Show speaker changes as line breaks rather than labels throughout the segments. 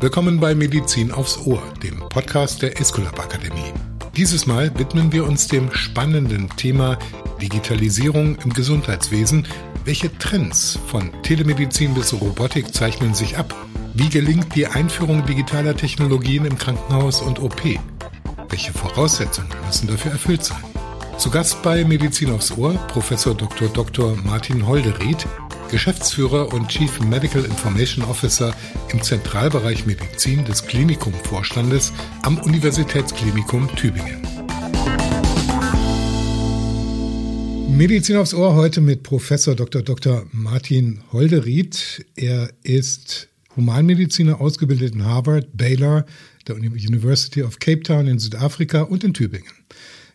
Willkommen bei Medizin aufs Ohr, dem Podcast der Esculap Akademie. Dieses Mal widmen wir uns dem spannenden Thema Digitalisierung im Gesundheitswesen. Welche Trends von Telemedizin bis Robotik zeichnen sich ab? Wie gelingt die Einführung digitaler Technologien im Krankenhaus und OP? Welche Voraussetzungen müssen dafür erfüllt sein? Zu Gast bei Medizin aufs Ohr Professor Dr. Dr. Martin Holderied, Geschäftsführer und Chief Medical Information Officer im Zentralbereich Medizin des Klinikumvorstandes am Universitätsklinikum Tübingen. Medizin aufs Ohr heute mit Professor Dr. Dr. Martin Holderied. Er ist Humanmediziner, ausgebildet in Harvard, Baylor, der University of Cape Town in Südafrika und in Tübingen.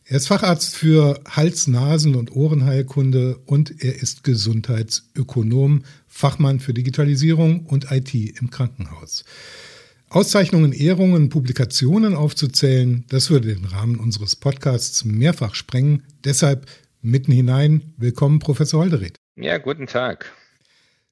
Er ist Facharzt für Hals-, Nasen- und Ohrenheilkunde und er ist Gesundheitsökonom, Fachmann für Digitalisierung und IT im Krankenhaus. Auszeichnungen, Ehrungen, Publikationen aufzuzählen, das würde den Rahmen unseres Podcasts mehrfach sprengen. Deshalb mitten hinein, willkommen, Professor Holderith.
Ja, guten Tag.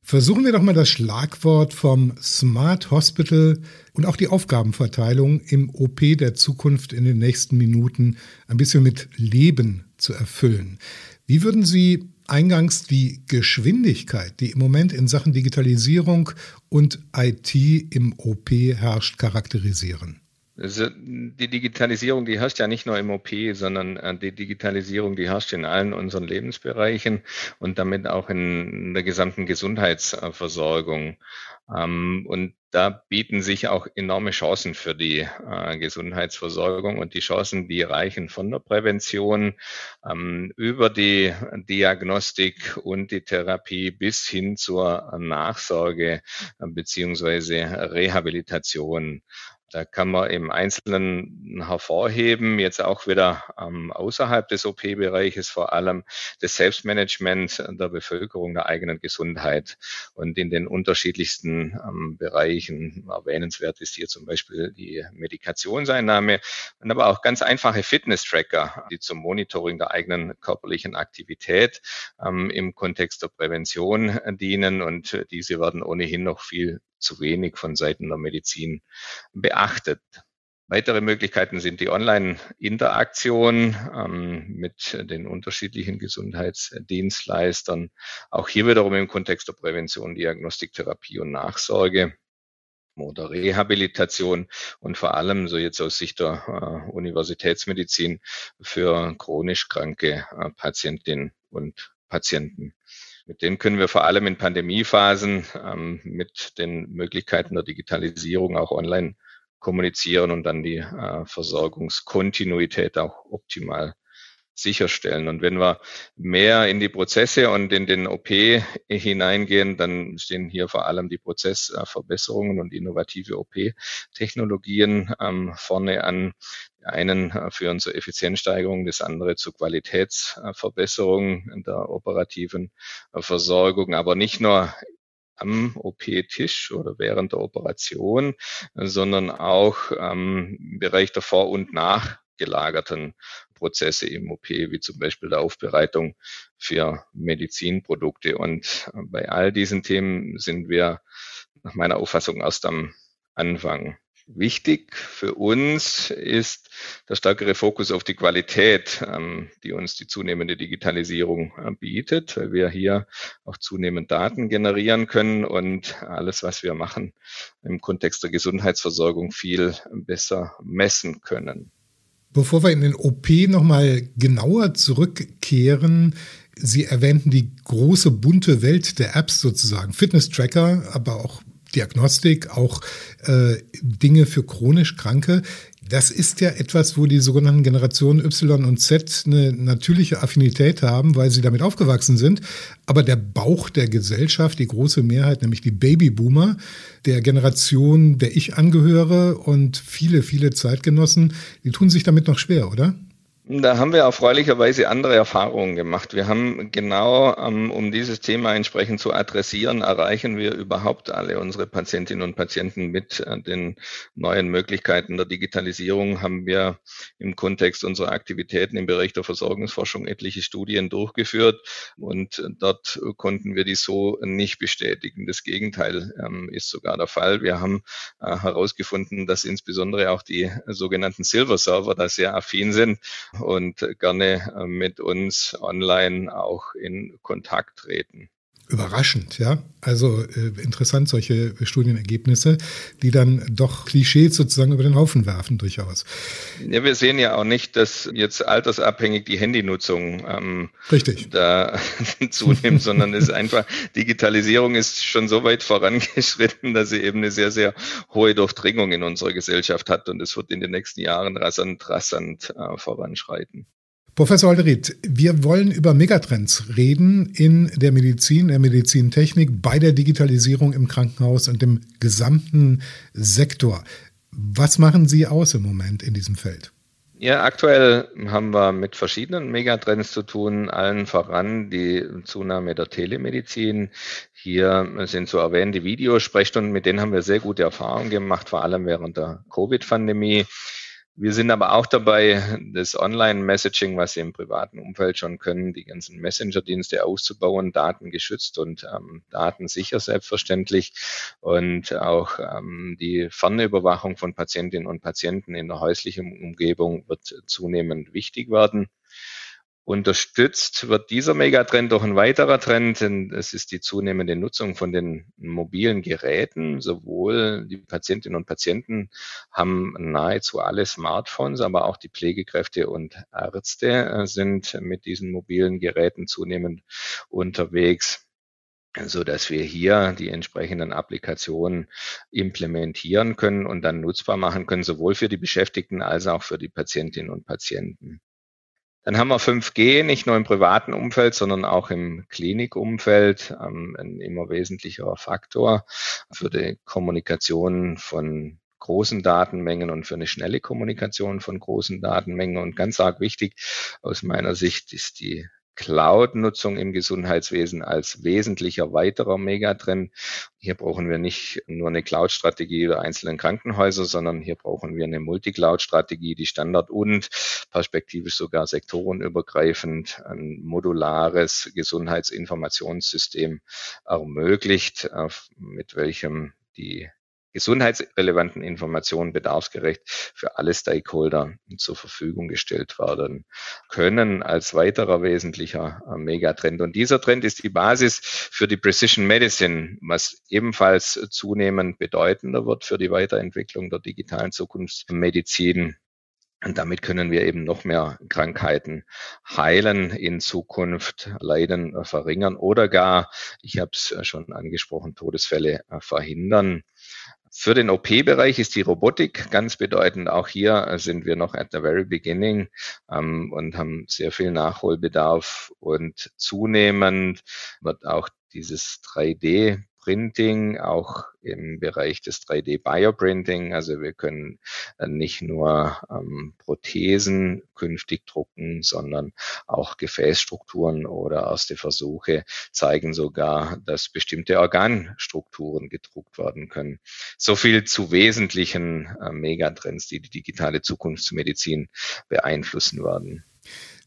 Versuchen wir doch mal das Schlagwort vom Smart Hospital und auch die Aufgabenverteilung im OP der Zukunft in den nächsten Minuten ein bisschen mit Leben zu erfüllen. Wie würden Sie eingangs die Geschwindigkeit, die im Moment in Sachen Digitalisierung und IT im OP herrscht, charakterisieren?
Also die Digitalisierung, die herrscht ja nicht nur im OP, sondern äh, die Digitalisierung, die herrscht in allen unseren Lebensbereichen und damit auch in der gesamten Gesundheitsversorgung. Ähm, und da bieten sich auch enorme Chancen für die äh, Gesundheitsversorgung und die Chancen, die reichen von der Prävention ähm, über die Diagnostik und die Therapie bis hin zur Nachsorge äh, beziehungsweise Rehabilitation. Da kann man im Einzelnen hervorheben, jetzt auch wieder ähm, außerhalb des OP-Bereiches vor allem das Selbstmanagement der Bevölkerung, der eigenen Gesundheit und in den unterschiedlichsten ähm, Bereichen. Erwähnenswert ist hier zum Beispiel die Medikationseinnahme und aber auch ganz einfache Fitness-Tracker, die zum Monitoring der eigenen körperlichen Aktivität ähm, im Kontext der Prävention dienen und diese werden ohnehin noch viel zu wenig von Seiten der Medizin beachtet. Weitere Möglichkeiten sind die Online-Interaktion ähm, mit den unterschiedlichen Gesundheitsdienstleistern. Auch hier wiederum im Kontext der Prävention, Diagnostik, Therapie und Nachsorge oder Rehabilitation und vor allem so jetzt aus Sicht der äh, Universitätsmedizin für chronisch kranke äh, Patientinnen und Patienten. Mit denen können wir vor allem in Pandemiephasen ähm, mit den Möglichkeiten der Digitalisierung auch online kommunizieren und dann die äh, Versorgungskontinuität auch optimal sicherstellen. Und wenn wir mehr in die Prozesse und in den OP hineingehen, dann stehen hier vor allem die Prozessverbesserungen und innovative OP-Technologien ähm, vorne an. Die einen äh, führen zur Effizienzsteigerung, das andere zur Qualitätsverbesserung der operativen äh, Versorgung, aber nicht nur am OP-Tisch oder während der Operation, sondern auch ähm, im Bereich der Vor- und Nachgelagerten Prozesse im OP, wie zum Beispiel der Aufbereitung für Medizinprodukte. Und äh, bei all diesen Themen sind wir nach meiner Auffassung erst am Anfang. Wichtig für uns ist der stärkere Fokus auf die Qualität, ähm, die uns die zunehmende Digitalisierung äh, bietet, weil wir hier auch zunehmend Daten generieren können und alles, was wir machen, im Kontext der Gesundheitsversorgung viel besser messen können.
Bevor wir in den OP nochmal genauer zurückkehren, Sie erwähnten die große bunte Welt der Apps sozusagen, Fitness-Tracker, aber auch Diagnostik, auch äh, Dinge für chronisch Kranke. Das ist ja etwas, wo die sogenannten Generationen Y und Z eine natürliche Affinität haben, weil sie damit aufgewachsen sind. Aber der Bauch der Gesellschaft, die große Mehrheit, nämlich die Babyboomer, der Generation, der ich angehöre und viele, viele Zeitgenossen, die tun sich damit noch schwer, oder?
Da haben wir erfreulicherweise andere Erfahrungen gemacht. Wir haben genau, ähm, um dieses Thema entsprechend zu adressieren, erreichen wir überhaupt alle unsere Patientinnen und Patienten mit äh, den neuen Möglichkeiten der Digitalisierung. Haben wir im Kontext unserer Aktivitäten im Bereich der Versorgungsforschung etliche Studien durchgeführt und dort konnten wir die so nicht bestätigen. Das Gegenteil ähm, ist sogar der Fall. Wir haben äh, herausgefunden, dass insbesondere auch die sogenannten Silver Server da sehr affin sind und gerne äh, mit uns online auch in Kontakt treten
überraschend, ja. Also äh, interessant, solche Studienergebnisse, die dann doch Klischees sozusagen über den Haufen werfen, durchaus.
Ja, wir sehen ja auch nicht, dass jetzt altersabhängig die Handynutzung ähm,
Richtig.
da zunimmt, sondern es ist einfach, Digitalisierung ist schon so weit vorangeschritten, dass sie eben eine sehr, sehr hohe Durchdringung in unserer Gesellschaft hat und es wird in den nächsten Jahren rasant, rasant äh, voranschreiten.
Professor Holderit, wir wollen über Megatrends reden in der Medizin, der Medizintechnik, bei der Digitalisierung im Krankenhaus und im gesamten Sektor. Was machen Sie aus im Moment in diesem Feld?
Ja, aktuell haben wir mit verschiedenen Megatrends zu tun, allen voran die Zunahme der Telemedizin. Hier sind zu erwähnen die Videosprechstunden, mit denen haben wir sehr gute Erfahrungen gemacht, vor allem während der Covid-Pandemie. Wir sind aber auch dabei, das Online-Messaging, was Sie im privaten Umfeld schon können, die ganzen Messenger-Dienste auszubauen, datengeschützt und ähm, datensicher selbstverständlich. Und auch ähm, die Fernüberwachung von Patientinnen und Patienten in der häuslichen Umgebung wird zunehmend wichtig werden. Unterstützt wird dieser Megatrend durch ein weiterer Trend, denn es ist die zunehmende Nutzung von den mobilen Geräten. Sowohl die Patientinnen und Patienten haben nahezu alle Smartphones, aber auch die Pflegekräfte und Ärzte äh, sind mit diesen mobilen Geräten zunehmend unterwegs so dass wir hier die entsprechenden Applikationen implementieren können und dann nutzbar machen können, sowohl für die Beschäftigten als auch für die Patientinnen und Patienten. Dann haben wir 5G nicht nur im privaten Umfeld, sondern auch im Klinikumfeld ähm, ein immer wesentlicher Faktor für die Kommunikation von großen Datenmengen und für eine schnelle Kommunikation von großen Datenmengen. Und ganz arg wichtig aus meiner Sicht ist die Cloud-Nutzung im Gesundheitswesen als wesentlicher weiterer Megatrend. Hier brauchen wir nicht nur eine Cloud-Strategie der einzelnen Krankenhäuser, sondern hier brauchen wir eine Multi-Cloud-Strategie, die Standard- und perspektivisch sogar sektorenübergreifend ein modulares Gesundheitsinformationssystem ermöglicht, mit welchem die gesundheitsrelevanten Informationen bedarfsgerecht für alle Stakeholder zur Verfügung gestellt werden können als weiterer wesentlicher äh, Megatrend. Und dieser Trend ist die Basis für die Precision Medicine, was ebenfalls zunehmend bedeutender wird für die Weiterentwicklung der digitalen Zukunftsmedizin. Und damit können wir eben noch mehr Krankheiten heilen in Zukunft, Leiden verringern oder gar, ich habe es schon angesprochen, Todesfälle verhindern. Für den OP-Bereich ist die Robotik ganz bedeutend. Auch hier sind wir noch at the very beginning ähm, und haben sehr viel Nachholbedarf und zunehmend wird auch dieses 3D Printing, auch im Bereich des 3D-Bioprinting. Also wir können äh, nicht nur ähm, Prothesen künftig drucken, sondern auch Gefäßstrukturen oder erste Versuche zeigen sogar, dass bestimmte Organstrukturen gedruckt werden können. So viel zu wesentlichen äh, Megatrends, die die digitale Zukunftsmedizin beeinflussen werden.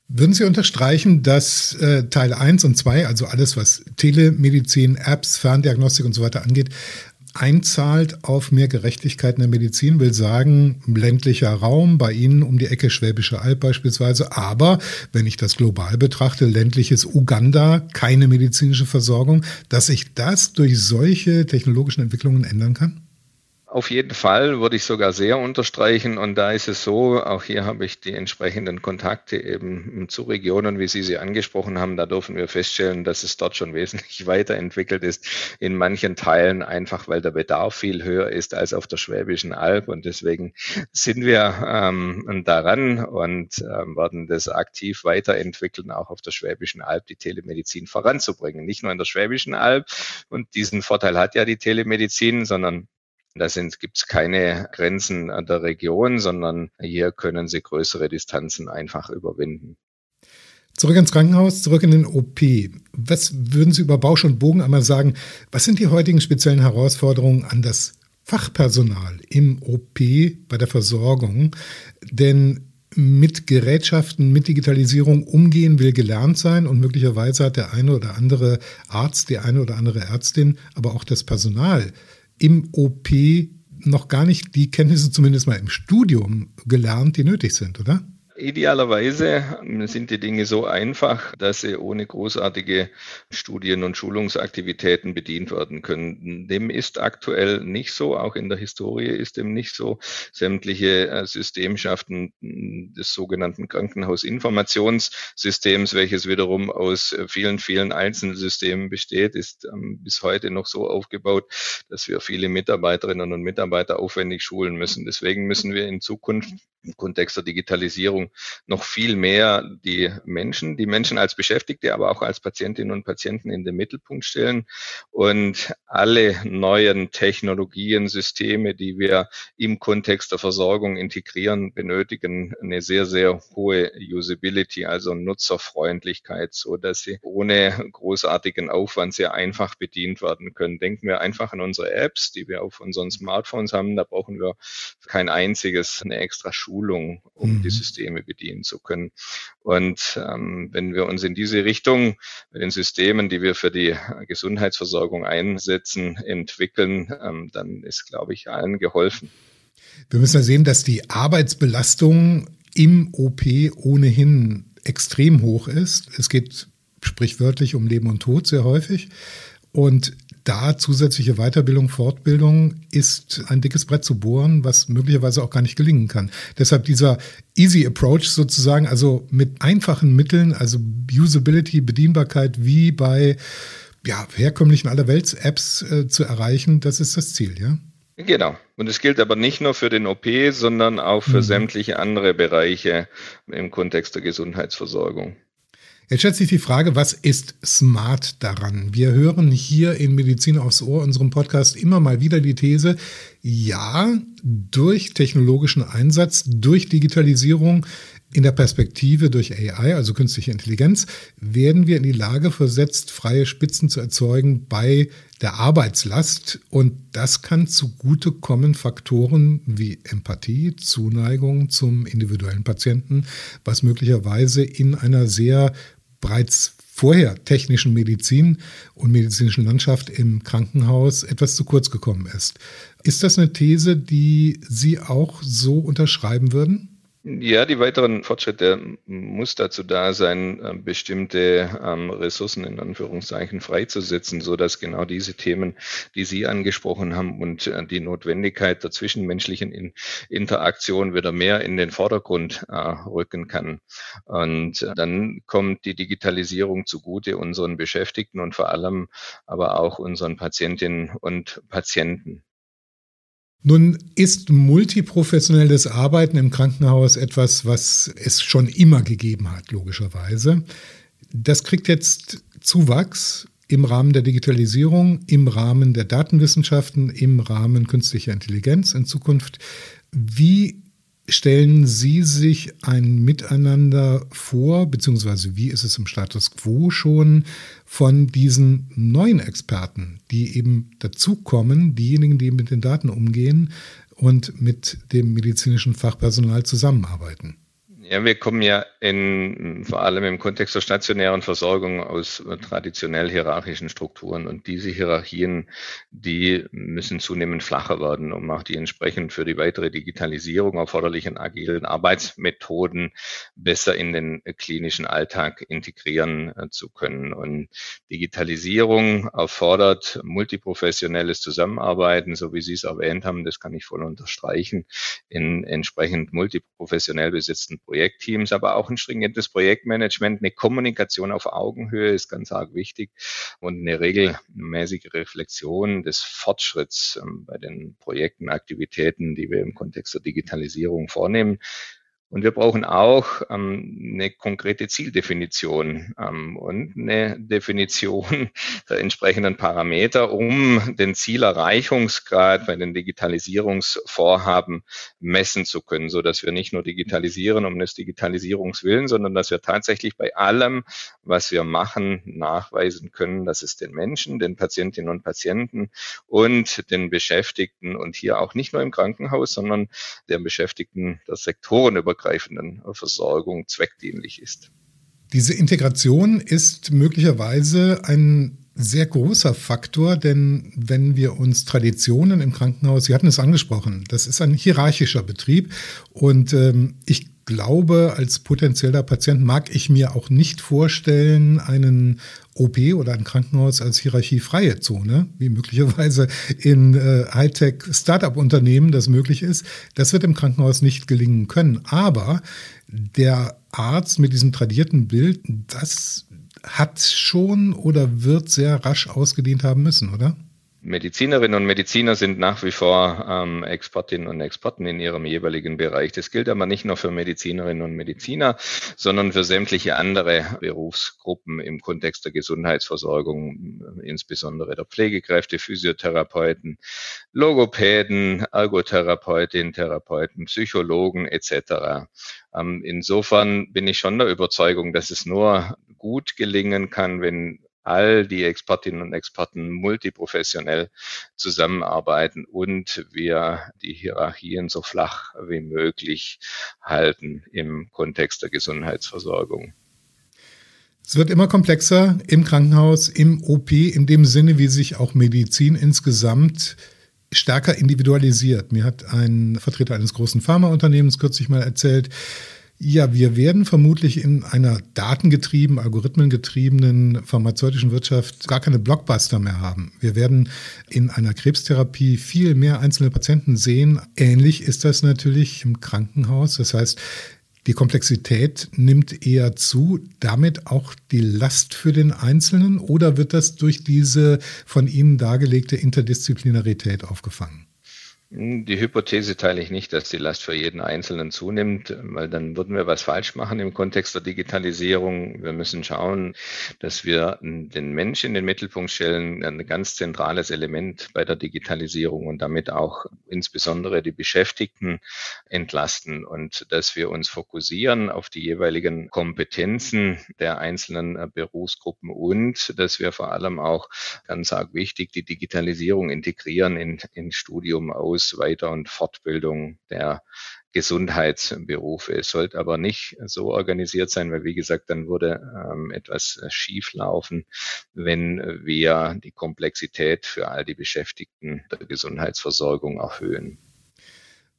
Würden Sie unterstreichen, dass äh, Teil 1 und 2, also alles, was Telemedizin, Apps, Ferndiagnostik und so weiter angeht, einzahlt auf mehr Gerechtigkeit in der Medizin, will sagen, ländlicher Raum, bei Ihnen um die Ecke Schwäbische Alb beispielsweise, aber wenn ich das global betrachte, ländliches Uganda, keine medizinische Versorgung, dass sich das durch solche technologischen Entwicklungen ändern kann?
Auf jeden Fall würde ich sogar sehr unterstreichen. Und da ist es so, auch hier habe ich die entsprechenden Kontakte eben zu Regionen, wie Sie sie angesprochen haben. Da dürfen wir feststellen, dass es dort schon wesentlich weiterentwickelt ist. In manchen Teilen einfach, weil der Bedarf viel höher ist als auf der Schwäbischen Alb. Und deswegen sind wir ähm, daran und ähm, werden das aktiv weiterentwickeln, auch auf der Schwäbischen Alb die Telemedizin voranzubringen. Nicht nur in der Schwäbischen Alb. Und diesen Vorteil hat ja die Telemedizin, sondern Da gibt es keine Grenzen der Region, sondern hier können sie größere Distanzen einfach überwinden.
Zurück ins Krankenhaus, zurück in den OP. Was würden Sie über Bausch und Bogen einmal sagen? Was sind die heutigen speziellen Herausforderungen an das Fachpersonal im OP bei der Versorgung? Denn mit Gerätschaften, mit Digitalisierung umgehen will gelernt sein und möglicherweise hat der eine oder andere Arzt, die eine oder andere Ärztin, aber auch das Personal im OP noch gar nicht die Kenntnisse zumindest mal im Studium gelernt, die nötig sind, oder?
Idealerweise sind die Dinge so einfach, dass sie ohne großartige Studien- und Schulungsaktivitäten bedient werden können. Dem ist aktuell nicht so. Auch in der Historie ist dem nicht so. Sämtliche äh, Systemschaften des sogenannten Krankenhausinformationssystems, welches wiederum aus äh, vielen, vielen Einzelsystemen besteht, ist ähm, bis heute noch so aufgebaut, dass wir viele Mitarbeiterinnen und Mitarbeiter aufwendig schulen müssen. Deswegen müssen wir in Zukunft im Kontext der Digitalisierung noch viel mehr die Menschen, die Menschen als Beschäftigte, aber auch als Patientinnen und Patienten in den Mittelpunkt stellen und alle neuen Technologien, Systeme, die wir im Kontext der Versorgung integrieren, benötigen eine sehr, sehr hohe Usability, also Nutzerfreundlichkeit, so dass sie ohne großartigen Aufwand sehr einfach bedient werden können. Denken wir einfach an unsere Apps, die wir auf unseren Smartphones haben. Da brauchen wir kein einziges eine extra Schulung, um mhm. die Systeme bedienen zu können. Und ähm, wenn wir uns in diese Richtung mit den Systemen, die wir für die Gesundheitsversorgung einsetzen, entwickeln, ähm, dann ist, glaube ich, allen geholfen.
Wir müssen ja sehen, dass die Arbeitsbelastung im OP ohnehin extrem hoch ist. Es geht sprichwörtlich um Leben und Tod sehr häufig. Und da zusätzliche Weiterbildung, Fortbildung ist ein dickes Brett zu bohren, was möglicherweise auch gar nicht gelingen kann. Deshalb dieser Easy Approach sozusagen, also mit einfachen Mitteln, also Usability, Bedienbarkeit wie bei ja, herkömmlichen Allerwelts-Apps äh, zu erreichen, das ist das Ziel, ja?
Genau. Und es gilt aber nicht nur für den OP, sondern auch für mhm. sämtliche andere Bereiche im Kontext der Gesundheitsversorgung.
Jetzt stellt sich die Frage, was ist smart daran? Wir hören hier in Medizin aufs Ohr, unserem Podcast, immer mal wieder die These, ja, durch technologischen Einsatz, durch Digitalisierung, in der Perspektive durch AI, also künstliche Intelligenz, werden wir in die Lage versetzt, freie Spitzen zu erzeugen bei der Arbeitslast. Und das kann zugutekommen Faktoren wie Empathie, Zuneigung zum individuellen Patienten, was möglicherweise in einer sehr bereits vorher technischen Medizin und medizinischen Landschaft im Krankenhaus etwas zu kurz gekommen ist. Ist das eine These, die Sie auch so unterschreiben würden?
Ja, die weiteren Fortschritte muss dazu da sein, äh, bestimmte ähm, Ressourcen in Anführungszeichen freizusetzen, so dass genau diese Themen, die Sie angesprochen haben und äh, die Notwendigkeit der zwischenmenschlichen Interaktion wieder mehr in den Vordergrund äh, rücken kann. Und dann kommt die Digitalisierung zugute unseren Beschäftigten und vor allem aber auch unseren Patientinnen und Patienten.
Nun ist multiprofessionelles Arbeiten im Krankenhaus etwas, was es schon immer gegeben hat, logischerweise. Das kriegt jetzt Zuwachs im Rahmen der Digitalisierung, im Rahmen der Datenwissenschaften, im Rahmen künstlicher Intelligenz in Zukunft. Wie stellen Sie sich ein Miteinander vor, beziehungsweise wie ist es im Status quo schon von diesen neuen Experten, die eben dazukommen, diejenigen, die mit den Daten umgehen und mit dem medizinischen Fachpersonal zusammenarbeiten?
Ja, wir kommen ja in, vor allem im Kontext der stationären Versorgung aus traditionell hierarchischen Strukturen. Und diese Hierarchien, die müssen zunehmend flacher werden, um auch die entsprechend für die weitere Digitalisierung erforderlichen agilen Arbeitsmethoden besser in den klinischen Alltag integrieren äh, zu können. Und Digitalisierung erfordert multiprofessionelles Zusammenarbeiten, so wie Sie es erwähnt haben. Das kann ich voll unterstreichen, in entsprechend multiprofessionell besetzten Projekten Projektteams, aber auch ein stringentes Projektmanagement, eine Kommunikation auf Augenhöhe ist ganz arg wichtig und eine regelmäßige Reflexion des Fortschritts ähm, bei den Projekten, Aktivitäten, die wir im Kontext der Digitalisierung vornehmen. Und wir brauchen auch ähm, eine konkrete Zieldefinition ähm, und eine Definition der entsprechenden Parameter, um den Zielerreichungsgrad bei den Digitalisierungsvorhaben messen zu können, so dass wir nicht nur digitalisieren um des Digitalisierungs willen, sondern dass wir tatsächlich bei allem, was wir machen, nachweisen können, dass es den Menschen, den Patientinnen und Patienten und den Beschäftigten und hier auch nicht nur im Krankenhaus, sondern der Beschäftigten der sektorenübergreifenden Versorgung zweckdienlich ist.
Diese Integration ist möglicherweise ein sehr großer Faktor, denn wenn wir uns Traditionen im Krankenhaus, Sie hatten es angesprochen, das ist ein hierarchischer Betrieb und ähm, ich glaube, als potenzieller Patient mag ich mir auch nicht vorstellen, einen OP oder ein Krankenhaus als hierarchiefreie Zone, wie möglicherweise in äh, Hightech-Startup-Unternehmen das möglich ist. Das wird im Krankenhaus nicht gelingen können. Aber der Arzt mit diesem tradierten Bild, das hat schon oder wird sehr rasch ausgedehnt haben müssen, oder?
Medizinerinnen und Mediziner sind nach wie vor ähm, Expertinnen und Experten in ihrem jeweiligen Bereich. Das gilt aber nicht nur für Medizinerinnen und Mediziner, sondern für sämtliche andere Berufsgruppen im Kontext der Gesundheitsversorgung, insbesondere der Pflegekräfte, Physiotherapeuten, Logopäden, Ergotherapeutinnen, Therapeuten, Psychologen etc. Ähm, insofern bin ich schon der Überzeugung, dass es nur gut gelingen kann, wenn all die Expertinnen und Experten multiprofessionell zusammenarbeiten und wir die Hierarchien so flach wie möglich halten im Kontext der Gesundheitsversorgung.
Es wird immer komplexer im Krankenhaus, im OP, in dem Sinne, wie sich auch Medizin insgesamt stärker individualisiert. Mir hat ein Vertreter eines großen Pharmaunternehmens kürzlich mal erzählt, ja, wir werden vermutlich in einer datengetrieben, algorithmengetriebenen pharmazeutischen Wirtschaft gar keine Blockbuster mehr haben. Wir werden in einer Krebstherapie viel mehr einzelne Patienten sehen. Ähnlich ist das natürlich im Krankenhaus. Das heißt, die Komplexität nimmt eher zu, damit auch die Last für den Einzelnen oder wird das durch diese von Ihnen dargelegte Interdisziplinarität aufgefangen?
Die Hypothese teile ich nicht, dass die Last für jeden Einzelnen zunimmt, weil dann würden wir was falsch machen im Kontext der Digitalisierung. Wir müssen schauen, dass wir den Menschen in den Mittelpunkt stellen, ein ganz zentrales Element bei der Digitalisierung und damit auch insbesondere die Beschäftigten entlasten und dass wir uns fokussieren auf die jeweiligen Kompetenzen der einzelnen Berufsgruppen und dass wir vor allem auch ganz arg wichtig die Digitalisierung integrieren in, in Studium aus Aus-, Weiter- und Fortbildung der Gesundheitsberufe. Es sollte aber nicht so organisiert sein, weil wie gesagt, dann würde ähm, etwas schief laufen, wenn wir die Komplexität für all die Beschäftigten der Gesundheitsversorgung erhöhen.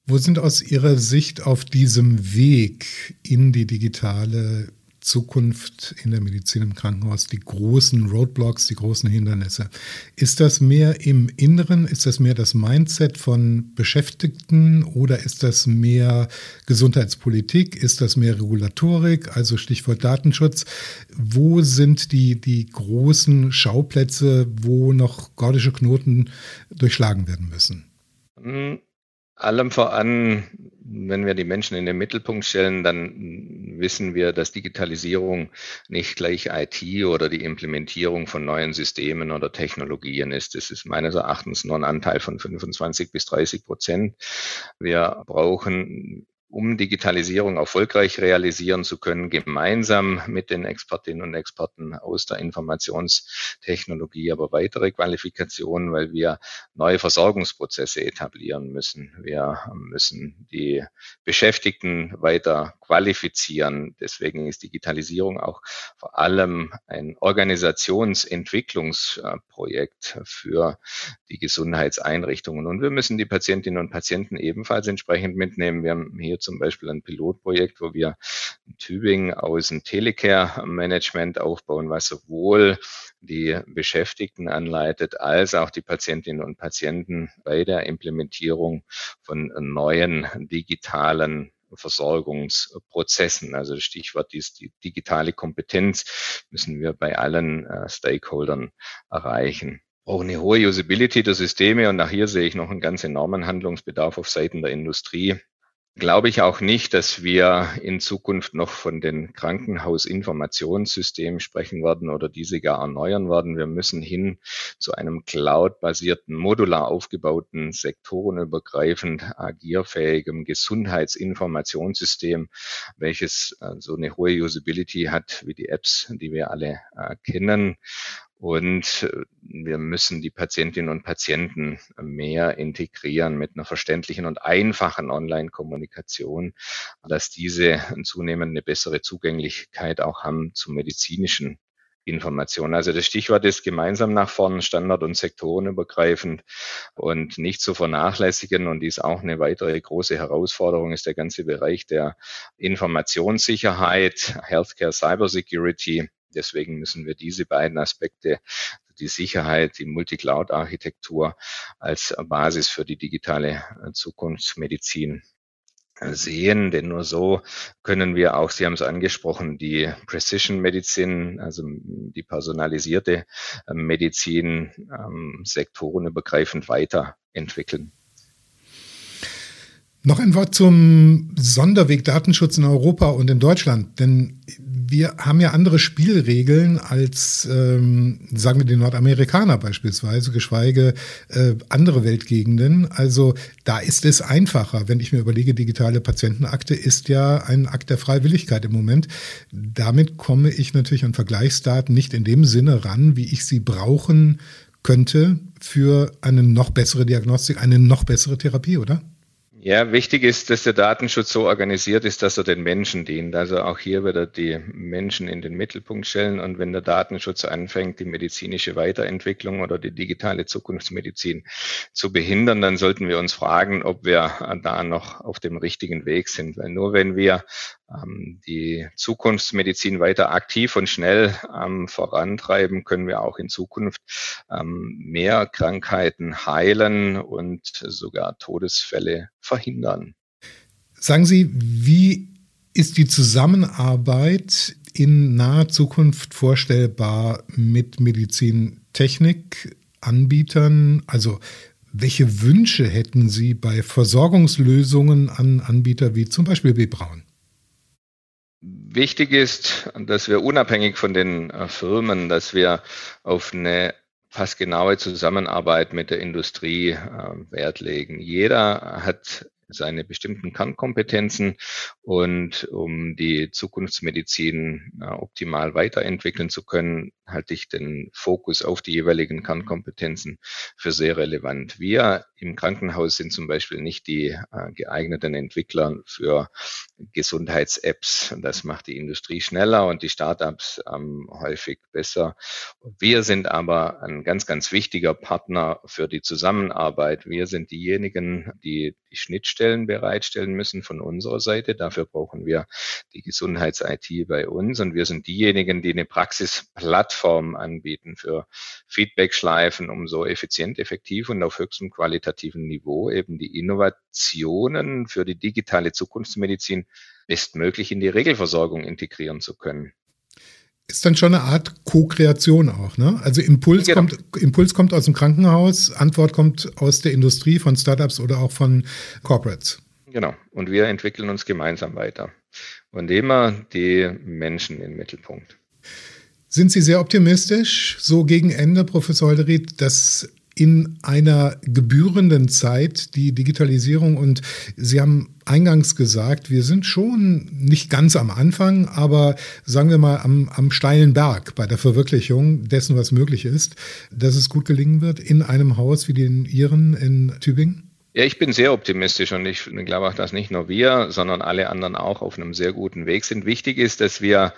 Wo sind aus Ihrer Sicht auf diesem Weg in die digitale Zukunft in der Medizin im Krankenhaus, die großen Roadblocks, die großen Hindernisse. Ist das mehr im Inneren? Ist das mehr das Mindset von Beschäftigten oder ist das mehr Gesundheitspolitik? Ist das mehr Regulatorik? Also Stichwort Datenschutz. Wo sind die, die großen Schauplätze, wo noch gordische Knoten durchschlagen werden müssen?
Allem voran, wenn wir die Menschen in den Mittelpunkt stellen, dann wissen wir, dass Digitalisierung nicht gleich IT oder die Implementierung von neuen Systemen oder Technologien ist. Das ist meines Erachtens nur ein Anteil von 25 bis 30 Prozent. Wir brauchen um Digitalisierung erfolgreich realisieren zu können, gemeinsam mit den Expertinnen und Experten aus der Informationstechnologie, aber weitere Qualifikationen, weil wir neue Versorgungsprozesse etablieren müssen. Wir müssen die Beschäftigten weiter qualifizieren. Deswegen ist Digitalisierung auch vor allem ein Organisationsentwicklungsprojekt für die Gesundheitseinrichtungen. Und wir müssen die Patientinnen und Patienten ebenfalls entsprechend mitnehmen. Wir haben hier zum Beispiel ein Pilotprojekt, wo wir in Tübingen aus dem Telecare-Management aufbauen, was sowohl die Beschäftigten anleitet, als auch die Patientinnen und Patienten bei der Implementierung von neuen digitalen Versorgungsprozessen. Also Stichwort ist die digitale Kompetenz müssen wir bei allen äh, Stakeholdern erreichen. Auch eine hohe Usability der Systeme. Und nach hier sehe ich noch einen ganz enormen Handlungsbedarf auf Seiten der Industrie glaube ich auch nicht, dass wir in Zukunft noch von den Krankenhausinformationssystemen sprechen werden oder diese gar erneuern werden. Wir müssen hin zu einem cloud-basierten, modular aufgebauten, sektorenübergreifend agierfähigem Gesundheitsinformationssystem, welches äh, so eine hohe Usability hat wie die Apps, die wir alle äh, kennen und äh, wir müssen die Patientinnen und Patienten mehr integrieren mit einer verständlichen und einfachen Online-Kommunikation, dass diese zunehmend eine bessere Zugänglichkeit auch haben zu medizinischen Informationen. Also das Stichwort ist gemeinsam nach vorne, standard- und sektorenübergreifend und nicht zu vernachlässigen. Und dies auch eine weitere große Herausforderung ist der ganze Bereich der Informationssicherheit, Healthcare Cybersecurity Deswegen müssen wir diese beiden Aspekte, die Sicherheit, die Multicloud-Architektur als Basis für die digitale äh, Zukunftsmedizin sehen, denn nur so können wir auch, Sie haben es angesprochen, die Precision Medicine, also die personalisierte äh, Medizin ähm, sektorenübergreifend weiterentwickeln.
Noch ein Wort zum Sonderweg Datenschutz in Europa und in Deutschland, denn wir haben ja andere Spielregeln als, ähm, sagen wir, die Nordamerikaner beispielsweise, geschweige äh, andere Weltgegenden. Also da ist es einfacher. Wenn ich mir überlege, digitale Patientenakte ist ja ein Akt der Freiwilligkeit im Moment. Damit komme ich natürlich an Vergleichsdaten nicht in dem Sinne ran, wie ich sie brauchen könnte für eine noch bessere Diagnostik, eine noch bessere Therapie, oder?
Ja, wichtig ist, dass der Datenschutz so organisiert ist, dass er den Menschen dient. Also auch hier wird er die Menschen in den Mittelpunkt stellen. Und wenn der Datenschutz anfängt, die medizinische Weiterentwicklung oder die digitale Zukunftsmedizin zu behindern, dann sollten wir uns fragen, ob wir da noch auf dem richtigen Weg sind. Weil nur wenn wir die Zukunftsmedizin weiter aktiv und schnell ähm, vorantreiben, können wir auch in Zukunft ähm, mehr Krankheiten heilen und sogar Todesfälle verhindern.
Sagen Sie, wie ist die Zusammenarbeit in naher Zukunft vorstellbar mit Medizintechnikanbietern? Also welche Wünsche hätten Sie bei Versorgungslösungen an Anbieter wie zum Beispiel B. Braun?
Wichtig ist, dass wir unabhängig von den äh, Firmen, dass wir auf eine fast genaue Zusammenarbeit mit der Industrie äh, Wert legen. Jeder hat seine bestimmten Kernkompetenzen und um die Zukunftsmedizin äh, optimal weiterentwickeln zu können, halte ich den Fokus auf die jeweiligen Kernkompetenzen für sehr relevant. Wir im Krankenhaus sind zum Beispiel nicht die äh, geeigneten Entwickler für Gesundheits-Apps. Das macht die Industrie schneller und die Startups ähm, häufig besser. Wir sind aber ein ganz, ganz wichtiger Partner für die Zusammenarbeit. Wir sind diejenigen, die die Schnittstellen bereitstellen müssen von unserer Seite. Dafür brauchen wir die Gesundheits-IT bei uns und wir sind diejenigen, die eine Praxisplattform anbieten für Feedback-Schleifen, um so effizient, effektiv und auf höchstem qualitativen Niveau eben die Innovationen für die digitale Zukunftsmedizin bestmöglich in die Regelversorgung integrieren zu können.
Ist dann schon eine Art Co-Kreation auch, ne? Also Impuls, genau. kommt, Impuls kommt aus dem Krankenhaus, Antwort kommt aus der Industrie, von Startups oder auch von Corporates.
Genau. Und wir entwickeln uns gemeinsam weiter. Und immer die Menschen im Mittelpunkt.
Sind Sie sehr optimistisch, so gegen Ende, Professor Holderried, dass in einer gebührenden Zeit die Digitalisierung und Sie haben eingangs gesagt, wir sind schon nicht ganz am Anfang, aber sagen wir mal am, am steilen Berg bei der Verwirklichung dessen, was möglich ist, dass es gut gelingen wird in einem Haus wie den Ihren in Tübingen?
Ja, ich bin sehr optimistisch und ich glaube auch, dass nicht nur wir, sondern alle anderen auch auf einem sehr guten Weg sind. Wichtig ist, dass wir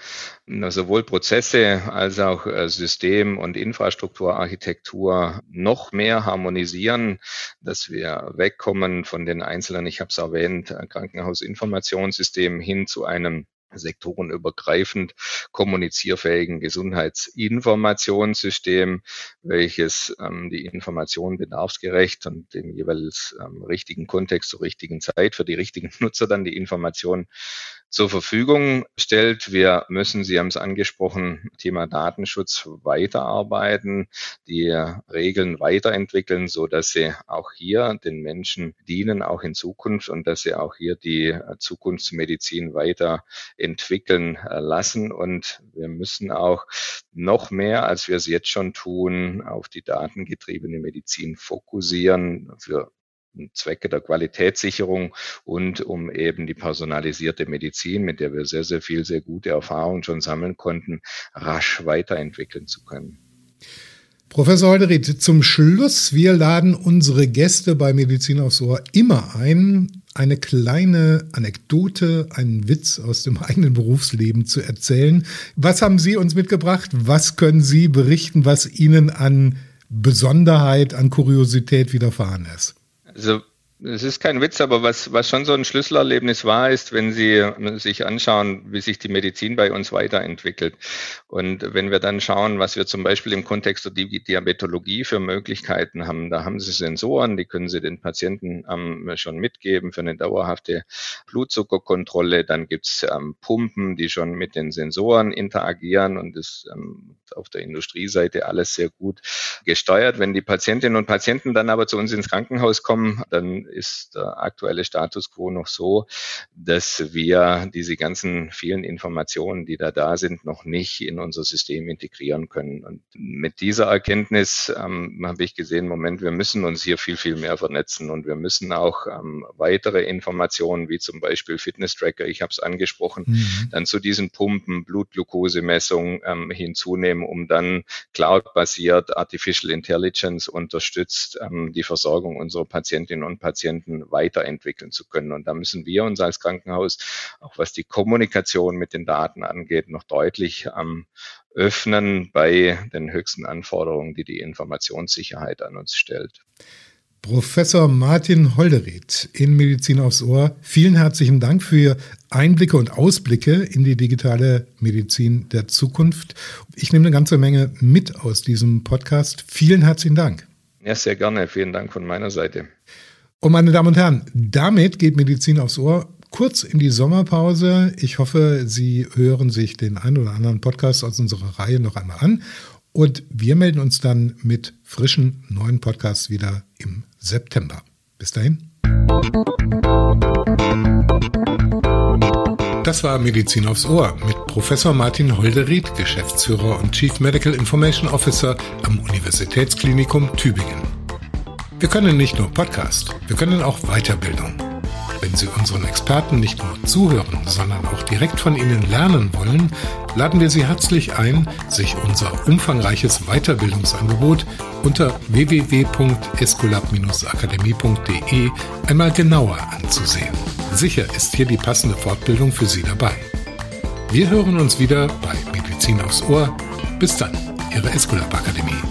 sowohl Prozesse als auch äh, System- und Infrastrukturarchitektur noch mehr harmonisieren, dass wir wegkommen von den einzelnen, ich habe es erwähnt, Krankenhausinformationssystemen hin zu einem sektorenübergreifend kommunizierfähigen Gesundheitsinformationssystem, welches ähm, die Information bedarfsgerecht und im jeweils ähm, richtigen Kontext zur richtigen Zeit für die richtigen Nutzer dann die Information zur Verfügung stellt. Wir müssen, Sie haben es angesprochen, Thema Datenschutz weiterarbeiten, die Regeln weiterentwickeln, so dass sie auch hier den Menschen dienen, auch in Zukunft und dass sie auch hier die Zukunftsmedizin weiterentwickeln lassen. Und wir müssen auch noch mehr, als wir es jetzt schon tun, auf die datengetriebene Medizin fokussieren für Zwecke der Qualitätssicherung und um eben die personalisierte Medizin, mit der wir sehr, sehr viel, sehr gute Erfahrungen schon sammeln konnten, rasch weiterentwickeln zu können.
Professor Holderried, zum Schluss, wir laden unsere Gäste bei Medizin aufs Ohr immer ein, eine kleine Anekdote, einen Witz aus dem eigenen Berufsleben zu erzählen. Was haben Sie uns mitgebracht? Was können Sie berichten, was Ihnen an Besonderheit, an Kuriosität widerfahren ist?
Also es ist kein Witz, aber was, was schon so ein Schlüsselerlebnis war, ist, wenn Sie sich anschauen, wie sich die Medizin bei uns weiterentwickelt. Und wenn wir dann schauen, was wir zum Beispiel im Kontext der Diabetologie für Möglichkeiten haben, da haben Sie Sensoren, die können Sie den Patienten ähm, schon mitgeben für eine dauerhafte Blutzuckerkontrolle. Dann gibt's ähm, Pumpen, die schon mit den Sensoren interagieren und das ähm, auf der Industrieseite alles sehr gut gesteuert. Wenn die Patientinnen und Patienten dann aber zu uns ins Krankenhaus kommen, dann ist der aktuelle Status quo noch so, dass wir diese ganzen vielen Informationen, die da da sind, noch nicht in unser System integrieren können. Und mit dieser Erkenntnis ähm, habe ich gesehen, Moment, wir müssen uns hier viel, viel mehr vernetzen und wir müssen auch ähm, weitere Informationen, wie zum Beispiel Fitness-Tracker, ich habe es angesprochen, mhm. dann zu diesen Pumpen, Blutglukosemessung ähm, hinzunehmen, um dann cloud-basiert, Artificial Intelligence unterstützt, ähm, die Versorgung unserer Patientinnen und Patienten Patienten weiterentwickeln zu können. Und da müssen wir uns als Krankenhaus, auch was die Kommunikation mit den Daten angeht, noch deutlich am öffnen bei den höchsten Anforderungen, die die Informationssicherheit an uns stellt.
Professor Martin Holderried in Medizin aufs Ohr, vielen herzlichen Dank für Einblicke und Ausblicke in die digitale Medizin der Zukunft. Ich nehme eine ganze Menge mit aus diesem Podcast. Vielen herzlichen Dank.
Ja, sehr gerne. Vielen Dank von meiner Seite.
Und meine Damen und Herren, damit geht Medizin aufs Ohr kurz in die Sommerpause. Ich hoffe, Sie hören sich den einen oder anderen Podcast aus unserer Reihe noch einmal an. Und wir melden uns dann mit frischen neuen Podcasts wieder im September. Bis dahin. Das war Medizin aufs Ohr mit Professor Martin Holderied, Geschäftsführer und Chief Medical Information Officer am Universitätsklinikum Tübingen. Wir können nicht nur Podcast, wir können auch Weiterbildung. Wenn Sie unseren Experten nicht nur zuhören, sondern auch direkt von ihnen lernen wollen, laden wir Sie herzlich ein, sich unser umfangreiches Weiterbildungsangebot unter www.escolab-akademie.de einmal genauer anzusehen. Sicher ist hier die passende Fortbildung für Sie dabei. Wir hören uns wieder bei Medizin aufs Ohr. Bis dann, Ihre Escolab Akademie.